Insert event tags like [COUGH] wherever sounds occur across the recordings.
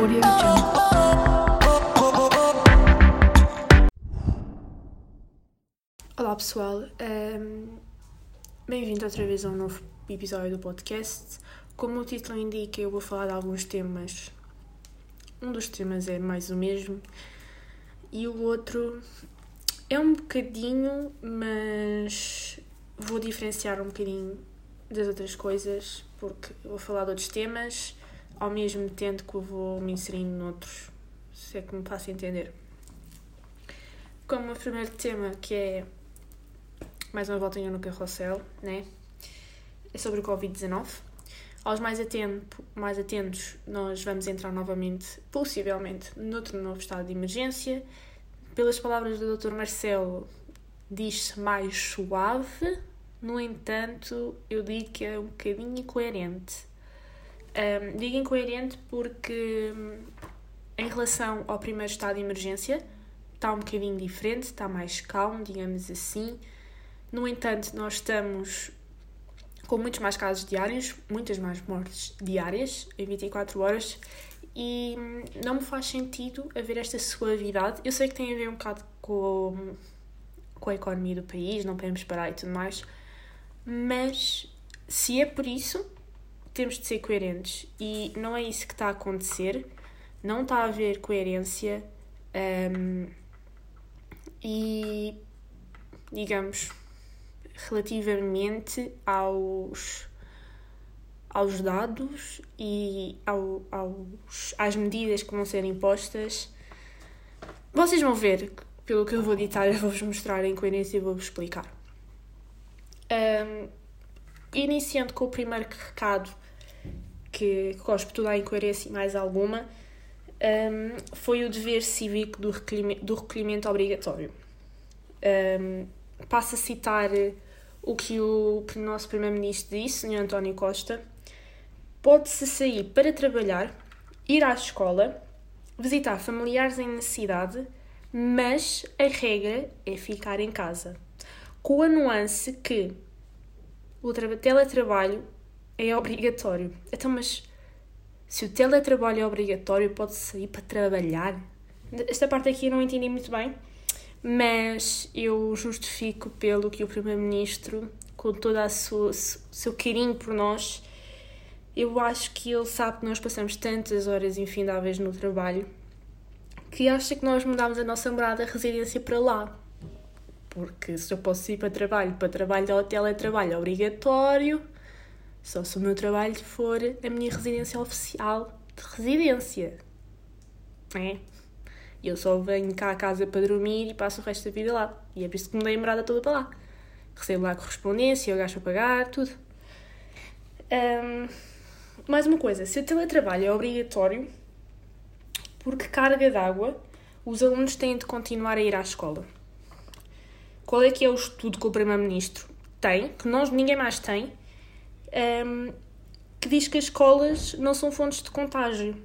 Audio Jungle. Olá pessoal, um, bem-vindo outra vez a um novo episódio do podcast. Como o título indica, eu vou falar de alguns temas. Um dos temas é mais o mesmo e o outro é um bocadinho, mas vou diferenciar um bocadinho das outras coisas porque vou falar de outros temas ao mesmo tempo que eu vou me inserindo noutros, se é que me faço entender. Como o primeiro tema que é mais uma voltinha no carrossel, né? É sobre o Covid-19. Aos mais, atento, mais atentos, nós vamos entrar novamente, possivelmente, noutro novo estado de emergência. Pelas palavras do Dr. Marcelo, diz-se mais suave, no entanto, eu digo que é um bocadinho incoerente. Um, digo incoerente porque, em relação ao primeiro estado de emergência, está um bocadinho diferente, está mais calmo, digamos assim no entanto, nós estamos com muitos mais casos diários, muitas mais mortes diárias em 24 horas e não me faz sentido haver esta suavidade. Eu sei que tem a ver um bocado com, com a economia do país, não podemos parar e tudo mais, mas se é por isso, temos de ser coerentes e não é isso que está a acontecer, não está a haver coerência um, e digamos relativamente aos, aos dados e ao, aos, às medidas que vão ser impostas. Vocês vão ver, pelo que eu vou ditar, eu vou-vos mostrar a incoerência e vou-vos explicar. Um, iniciando com o primeiro recado, que, que gosto de dar incoerência e mais alguma, um, foi o dever cívico do recolhimento, do recolhimento obrigatório. Um, passo a citar o que o nosso Primeiro-Ministro disse, Sr. António Costa, pode-se sair para trabalhar, ir à escola, visitar familiares em necessidade, mas a regra é ficar em casa. Com a nuance que o teletrabalho é obrigatório. Então, mas se o teletrabalho é obrigatório, pode-se sair para trabalhar? Esta parte aqui eu não entendi muito bem mas eu justifico pelo que o Primeiro-Ministro, com todo o seu carinho por nós, eu acho que ele sabe que nós passamos tantas horas infindáveis no trabalho que acha que nós mudámos a nossa morada, a residência para lá. Porque se eu posso ir para trabalho, para trabalho de hotel é obrigatório, só se o meu trabalho for a minha residência oficial de residência. É? Eu só venho cá a casa para dormir e passo o resto da vida lá. E é por isso que mudei a morada toda para lá. Recebo lá a correspondência, eu gasto a pagar, tudo. Um, mais uma coisa, se o teletrabalho é obrigatório, por que carga d'água os alunos têm de continuar a ir à escola? Qual é que é o estudo que o Primeiro-Ministro tem, que nós, ninguém mais tem, um, que diz que as escolas não são fontes de contágio?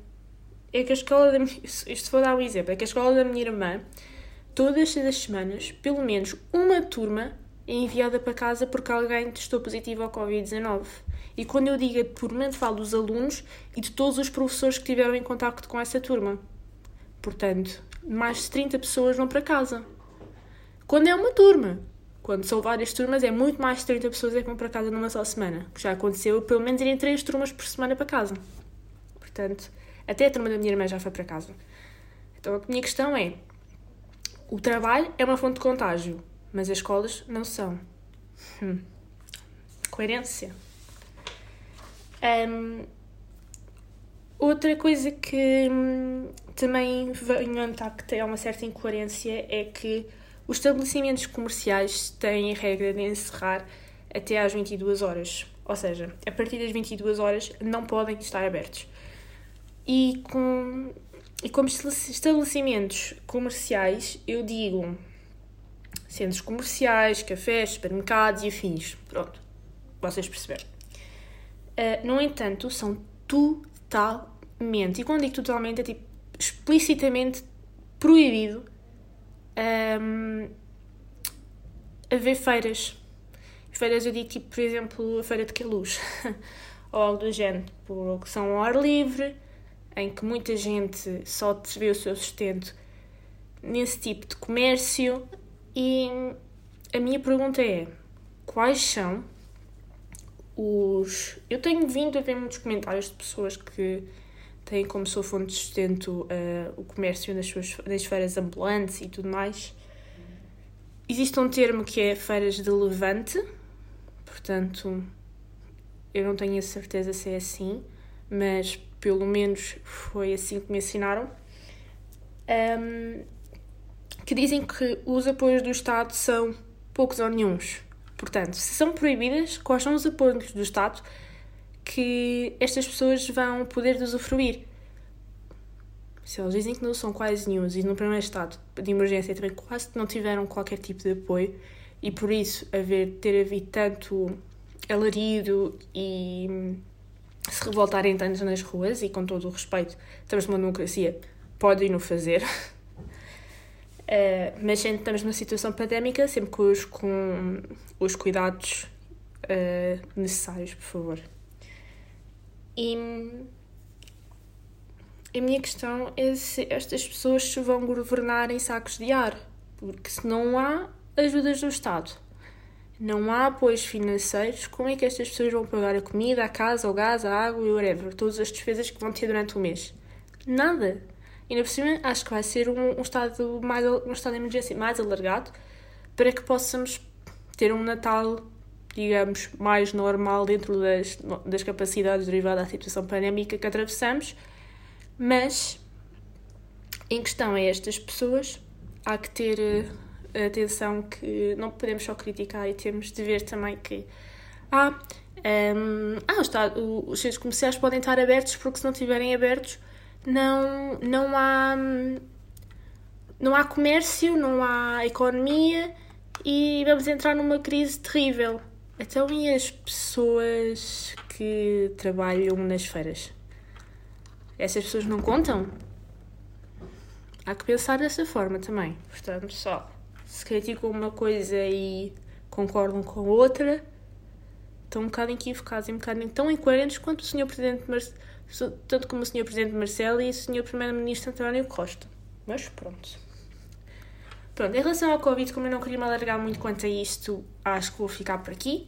é que a escola da isto vou dar um exemplo, é que a escola da minha irmã, todas as semanas, pelo menos uma turma é enviada para casa porque alguém testou positivo ao Covid-19. E quando eu digo a turma, falo dos alunos e de todos os professores que tiveram em contacto com essa turma. Portanto, mais de 30 pessoas vão para casa. Quando é uma turma. Quando são várias turmas, é muito mais de 30 pessoas que vão para casa numa só semana. Que já aconteceu, pelo menos, irem três turmas por semana para casa. Portanto, até a turma da minha irmã já foi para casa. Então a minha questão é: o trabalho é uma fonte de contágio, mas as escolas não são. Hum. Coerência. Um, outra coisa que hum, também venho a notar que tem uma certa incoerência é que os estabelecimentos comerciais têm a regra de encerrar até às 22 horas. Ou seja, a partir das 22 horas não podem estar abertos e com e como estabelecimentos comerciais, eu digo centros comerciais, cafés, supermercados e afins. Pronto, vocês perceberam. Uh, no entanto, são totalmente, e quando digo totalmente, é tipo explicitamente proibido um, haver feiras. Feiras eu digo tipo, por exemplo, a feira de Queluz, [LAUGHS] ou algo do género, porque são ao ar livre, em que muita gente só vê o seu sustento nesse tipo de comércio. E a minha pergunta é: quais são os. Eu tenho vindo a ver muitos comentários de pessoas que têm como sua fonte de sustento uh, o comércio nas, suas, nas feiras ambulantes e tudo mais. Existe um termo que é feiras de levante, portanto, eu não tenho a certeza se é assim, mas pelo menos foi assim que me ensinaram. Um, que dizem que os apoios do Estado são poucos ou nenhums. Portanto, se são proibidas, quais são os apoios do Estado que estas pessoas vão poder usufruir? Se eles dizem que não são quase nenhum e no primeiro estado de emergência também quase não tiveram qualquer tipo de apoio e por isso haver, ter havido tanto alarido e se revoltarem tanto nas ruas e com todo o respeito, estamos numa democracia, podem no fazer. Uh, [LAUGHS] mas estamos numa situação pandémica, sempre com os, com os cuidados uh, necessários, por favor. E a minha questão é se estas pessoas se vão governar em sacos de ar, porque se não há ajudas do Estado, não há apoios financeiros, como é que estas pessoas vão pagar a comida, a casa, o gás, a água e whatever, todas as despesas que vão ter durante o mês? Nada. Na por cima acho que vai ser um, um, estado mais, um estado de emergência mais alargado para que possamos ter um Natal, digamos, mais normal dentro das, das capacidades derivadas da situação pandémica que atravessamos mas, em questão a estas pessoas, há que ter uh, atenção que não podemos só criticar e temos de ver também que ah, um, ehm, ah está, os centros comerciais podem estar abertos porque se não estiverem abertos não, não há não há comércio, não há economia e vamos entrar numa crise terrível. Então e as pessoas que trabalham nas feiras? essas pessoas não contam? Há que pensar dessa forma também. Portanto, só se criticam uma coisa e concordam com outra, estão um bocado equivocados e um bocado tão incoerentes quanto o Sr. Presidente Mar... tanto como o Sr. Presidente Marcelo e o Sr. Primeiro-Ministro António Costa. Mas pronto. Pronto, em relação ao Covid, como eu não queria me alargar muito quanto a isto, acho que vou ficar por aqui,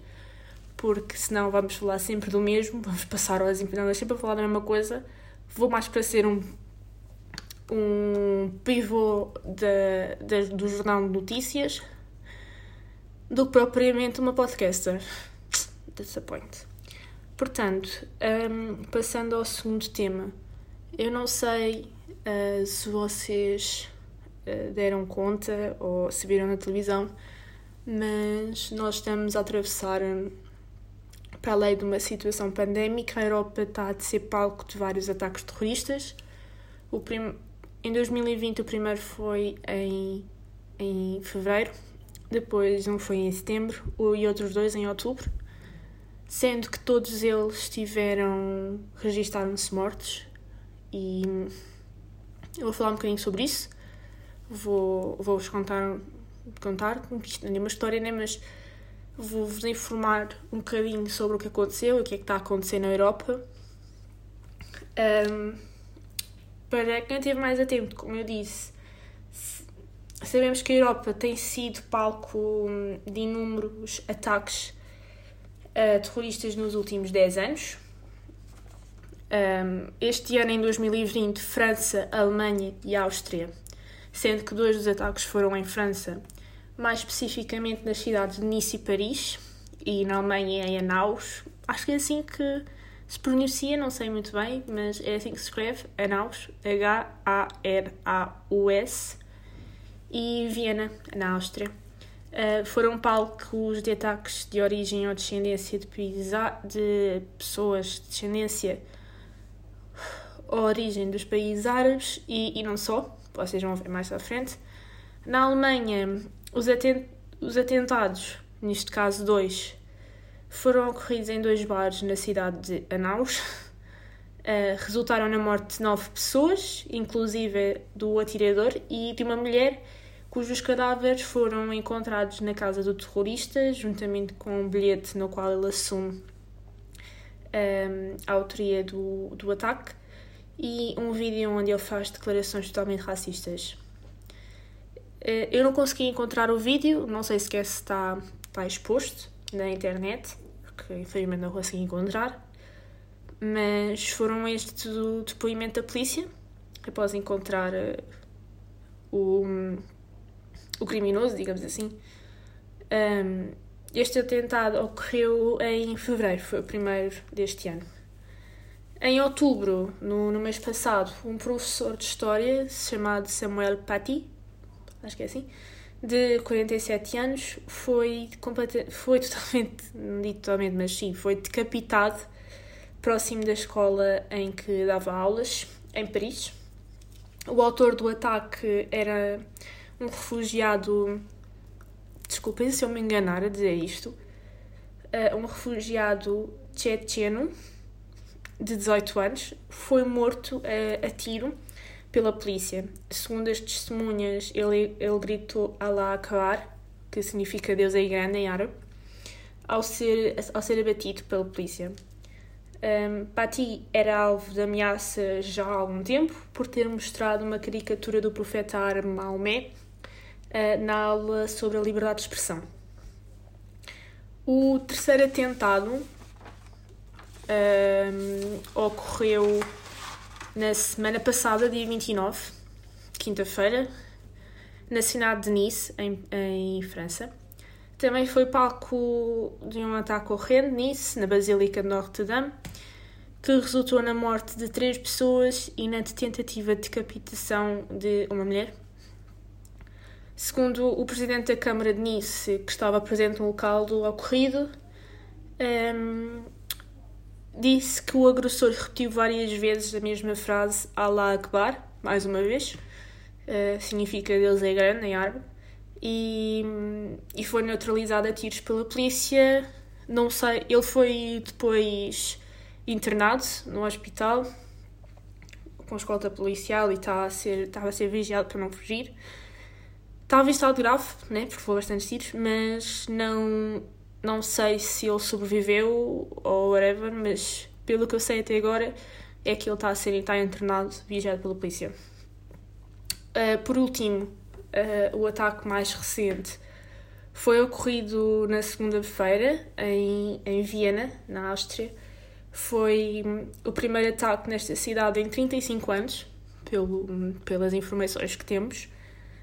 porque senão vamos falar sempre do mesmo, [LAUGHS] vamos passar horas empenhadas sempre a falar da mesma coisa vou mais para ser um, um pivô de, de, do jornal de notícias do que propriamente uma podcaster. Disappoint. Portanto, um, passando ao segundo tema, eu não sei uh, se vocês deram conta ou se viram na televisão, mas nós estamos a atravessar para além de uma situação pandémica, a Europa está a ser palco de vários ataques terroristas. O prim... Em 2020, o primeiro foi em, em fevereiro, depois um foi em setembro e outros dois em outubro, sendo que todos eles tiveram, registaram-se mortos. E eu vou falar um bocadinho sobre isso. Vou, vou-vos contar, contar, é uma história, né? mas vou-vos informar um bocadinho sobre o que aconteceu e o que é que está a acontecer na Europa. Um, para quem esteve mais atento, como eu disse, sabemos que a Europa tem sido palco de inúmeros ataques uh, terroristas nos últimos 10 anos. Um, este ano, em 2020, França, Alemanha e Áustria, sendo que dois dos ataques foram em França mais especificamente nas cidades de Nice e Paris, e na Alemanha em Anaus. Acho que é assim que se pronuncia, não sei muito bem, mas é assim que se escreve: Anaus, H-A-R-A-U-S, e Viena, na Áustria. Uh, foram palcos de ataques de origem ou descendência de, de pessoas de descendência ou origem dos países árabes e, e não só, vocês vão ver mais à frente. Na Alemanha, os, atent os atentados, neste caso dois, foram ocorridos em dois bares na cidade de Anaus. Uh, [LAUGHS] resultaram na morte de nove pessoas, inclusive do atirador e de uma mulher cujos cadáveres foram encontrados na casa do terrorista, juntamente com um bilhete no qual ele assume um, ehm, a autoria do, do ataque. E um vídeo onde ele faz declarações totalmente racistas. Eh, eu não consegui encontrar o vídeo, não sei sequer se está, está exposto na internet, porque infelizmente não consegui encontrar, mas foram este do depoimento da polícia, após encontrar uh, o, o criminoso, digamos assim. Este atentado ocorreu em fevereiro, foi o primeiro deste ano. Em outubro, no, no mês passado, um professor de História chamado Samuel Paty, acho que é assim, de 47 anos, foi, foi [LAUGHS] totalmente, não digo totalmente, mas sim, foi decapitado próximo da escola em que dava aulas, em Paris. O autor do ataque era um refugiado. Desculpem se eu me enganar a dizer isto. Uh, um refugiado tchetcheno de 18 anos foi morto uh, a tiro pela polícia. Segundo as testemunhas, ele, ele gritou Allah Akbar, que significa Deus é grande em árabe, ao ser, ao ser abatido pela polícia. Um, Pati era alvo de ameaça já há algum tempo por ter mostrado uma caricatura do profeta árabe Maomé uh, na aula sobre a liberdade de expressão. O terceiro atentado um, ocorreu na semana passada, dia 29, quinta-feira, na cidade de Nice, em, em França. Também foi palco de um ataque horrendo, Nice, na Basílica de Notre-Dame, que resultou na morte de três pessoas e na tentativa de decapitação de uma mulher. Segundo o presidente da Câmara de Nice, que estava presente no local do ocorrido, um, disse que o agressor repetiu várias vezes a mesma frase Allah Akbar, mais uma vez, uh, significa Deus é grande em árabe, e, e foi neutralizado a tiros pela polícia. Não sei, ele foi depois internado no hospital com escolta policial e estava a ser, estava a ser vigiado para não fugir. Estava em estado grave, né, porque foi bastante tiros, mas não, não sei se ele sobreviveu ou whatever, mas pelo que eu sei até agora é que ele está a ser está internado, vigiado pela polícia. Uh, por último, uh, o ataque mais recente foi ocorrido na segunda-feira em, em Viena, na Áustria. Foi o primeiro ataque nesta cidade em 35 anos, pelo, pelas informações que temos.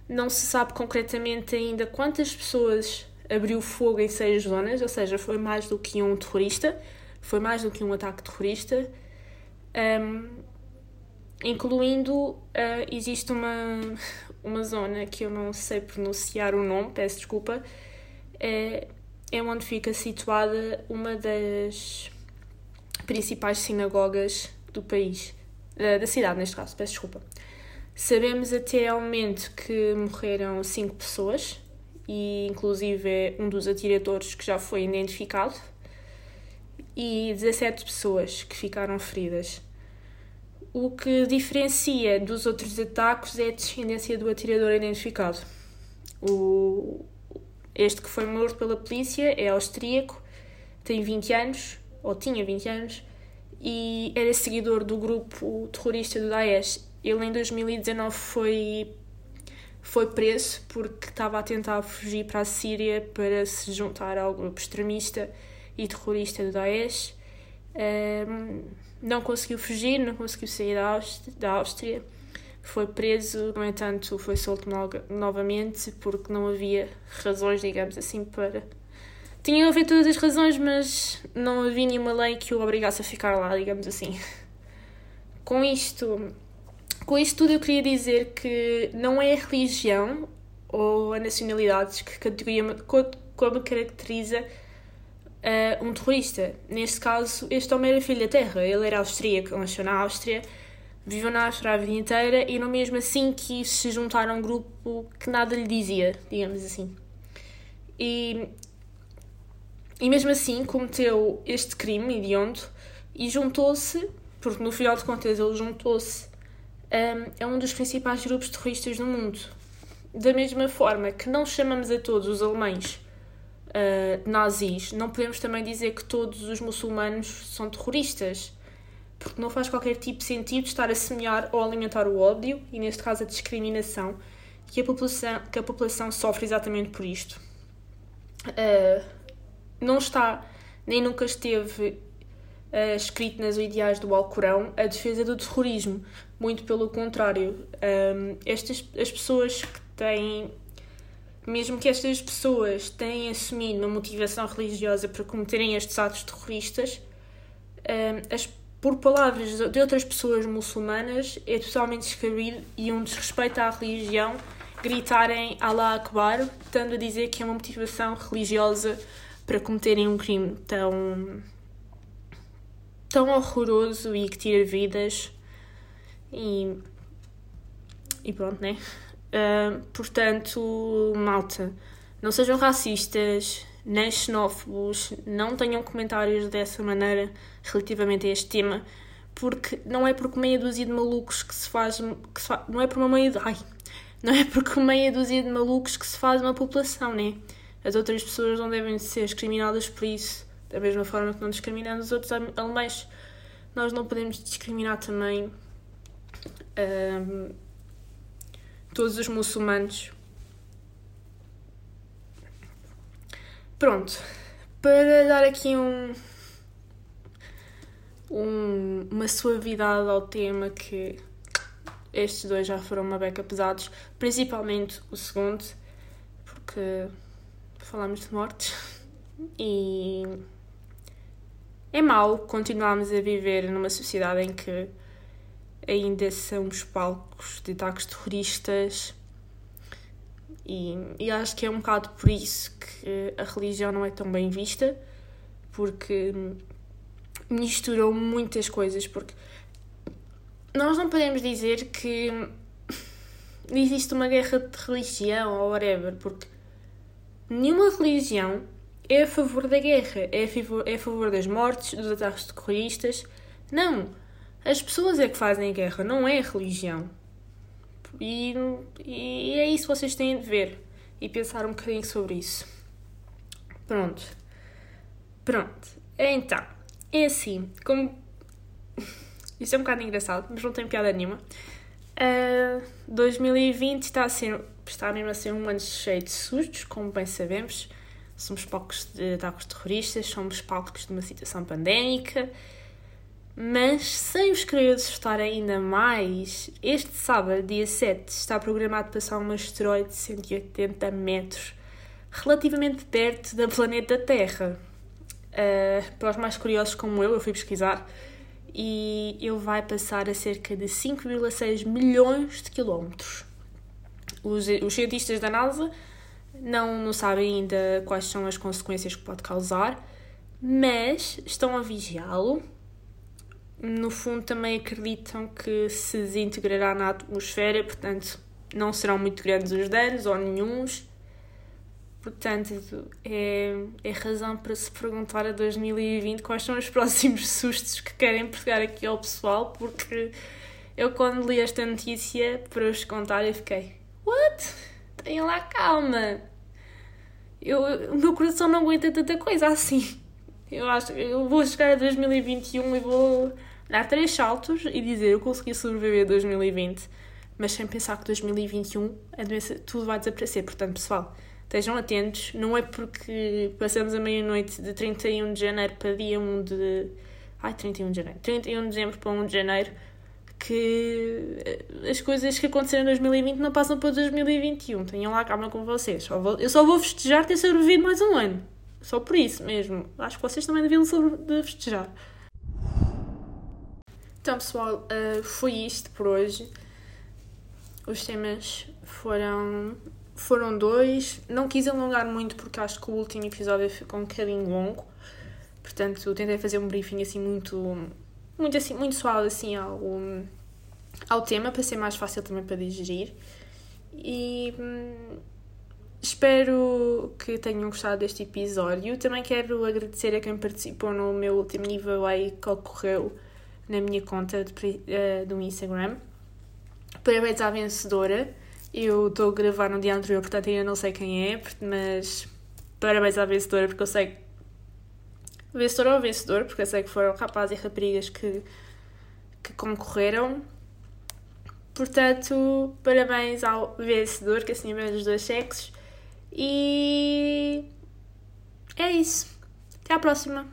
Não se sabe concretamente ainda quantas pessoas abriu fogo em seis zonas, ou seja, foi mais do que um terrorista, foi mais do que um ataque terrorista, um, incluindo uh, existe uma, uma zona que eu não sei pronunciar o nome, peço desculpa, é, é onde fica situada uma das principais sinagogas do país, da, da cidade neste caso, peço desculpa. Sabemos até ao momento que morreram cinco pessoas, e inclusive é um dos atiradores que já foi identificado, e 17 pessoas que ficaram feridas. O que diferencia dos outros ataques é a descendência do atirador identificado. O, este que foi morto pela polícia é austríaco, tem 20 anos, ou tinha 20 anos, e era seguidor do grupo terrorista do Daesh. Ele em 2019 foi foi preso porque estava a tentar fugir para a Síria para se juntar ao grupo extremista e terrorista do Daesh. Um, não conseguiu fugir, não conseguiu sair da da Áustria. Foi preso, no entanto, foi solto no novamente porque não havia razões, digamos assim, para. Tinha haver todas as razões, mas não havia nenhuma lei que o obrigasse a ficar lá, digamos assim. Com isto, com isto tudo eu queria dizer que não é a religião ou a nacionalidade que categoria, como caracteriza uh, um terrorista. Neste caso, este homem era filho da terra. Ele era austríaco, nasceu na Áustria, viveu na Áustria a vida inteira e não mesmo assim quis se juntar a um grupo que nada lhe dizia, digamos assim. E, e mesmo assim cometeu este crime hediondo e juntou-se, porque no final de contas ele juntou-se é um dos principais grupos terroristas do mundo. Da mesma forma que não chamamos a todos os alemães uh, nazis, não podemos também dizer que todos os muçulmanos são terroristas. porque não faz qualquer tipo de sentido estar a semear ou alimentar o ódio, e neste caso a discriminação, que a população, que a população sofre exatamente por isto. Uh, não está, nem nunca esteve uh, escrito nas ideais do Alcorão a defesa do terrorismo. Muito pelo contrário. Um, estas, as pessoas que têm mesmo que estas pessoas tenham assumido uma motivação religiosa para cometerem estes atos terroristas, as, por palavras de outras pessoas muçulmanas, é totalmente descabido e um desrespeito à religião gritarem Allah Akbar, estando a dizer que é uma motivação religiosa para cometerem um crime tão, tão horroroso e que tira vidas. E, e pronto, né? Uh, portanto, malta, não sejam racistas, nem xenófobos, não tenham comentários dessa maneira relativamente a este tema, porque não é porque meia dúzia de malucos que se faz. Que se faz não é por uma meia. Ai, não é porque meia dúzia de malucos que se faz uma população, né? As outras pessoas não devem ser discriminadas por isso, da mesma forma que não discriminamos os outros alemães. Nós não podemos discriminar também. Um, todos os muçulmanos. Pronto, para dar aqui um, um, uma suavidade ao tema que estes dois já foram uma beca pesados, principalmente o segundo, porque falamos de mortes [LAUGHS] e é mau continuarmos a viver numa sociedade em que ainda são os palcos de ataques terroristas. E, e acho que é um bocado por isso que a religião não é tão bem vista, porque misturam muitas coisas. Porque nós não podemos dizer que existe uma guerra de religião ou whatever, porque nenhuma religião é a favor da guerra, é a favor, é a favor das mortes, dos ataques terroristas. Não! As pessoas é que fazem a guerra, não é a religião. E, e é isso que vocês têm de ver e pensar um bocadinho sobre isso. Pronto. Pronto. Então, é assim, como. [LAUGHS] Isso é um bocado engraçado, mas não tem piada nenhuma. Uh, ah, 2020 está a ser. Está mesmo a ser um ano cheio de sustos, como bem sabemos. Somos palcos de ataques terroristas, somos palcos de uma situação pandémica mas sem os querer assustar ainda mais, este sábado, dia 7, está programado passar um asteroide de 180 metros, relativamente perto da planeta Terra. Uh, para os mais curiosos como eu, eu fui pesquisar e ele vai passar a cerca de 5,6 milhões de quilómetros. Os, os cientistas da NASA não, não sabem ainda quais são as consequências que pode causar, mas estão a vigiá-lo no fundo também acreditam que se desintegrará na atmosfera, portanto não serão muito grandes os danos ou nenhums. Portanto, é, é razão para se perguntar a 2020 quais são os próximos [LAUGHS] sustos que querem pegar aqui ao pessoal, porque eu quando li esta notícia para vos contar eu fiquei What? Tenham lá calma. Eu, o meu coração não aguenta tanta coisa assim. Eu acho eu vou chegar a 2021 e vou dar três saltos e dizer eu consegui sobreviver a 2020, mas sem pensar que 2021 a doença tudo vai desaparecer. Portanto, pessoal, estejam atentos. Não é porque passamos a meia-noite de 31 de janeiro para dia 1 de. Ai, 31 de janeiro. 31 de dezembro para 1 de janeiro que eh, as coisas que aconteceram em 2020 não passam para 2021. Tenham lá calma com vocês. Eu só vou festejar ter sobrevivido mais um ano. Só por isso mesmo. Acho que vocês também deviam festejar. Então, pessoal, uh, foi isto por hoje. Os temas foram, foram dois. Não quis alongar muito porque acho que o último episódio ficou um bocadinho longo. Portanto, tentei fazer um briefing assim muito, muito, assim, muito suave assim ao, ao tema para ser mais fácil também para digerir. E hum, espero que tenham gostado deste episódio. Também quero agradecer a quem participou no meu último giveaway que ocorreu na minha conta de, uh, do Instagram. Parabéns à vencedora. Eu estou a gravar no dia anterior, portanto ainda não sei quem é, mas parabéns à vencedora, porque eu sei. Vencedora ou vencedor, porque eu sei que foram rapazes e raparigas que que concorreram. Portanto, parabéns ao vencedor, que assim é dos dois sexos. E é isso. Até à próxima.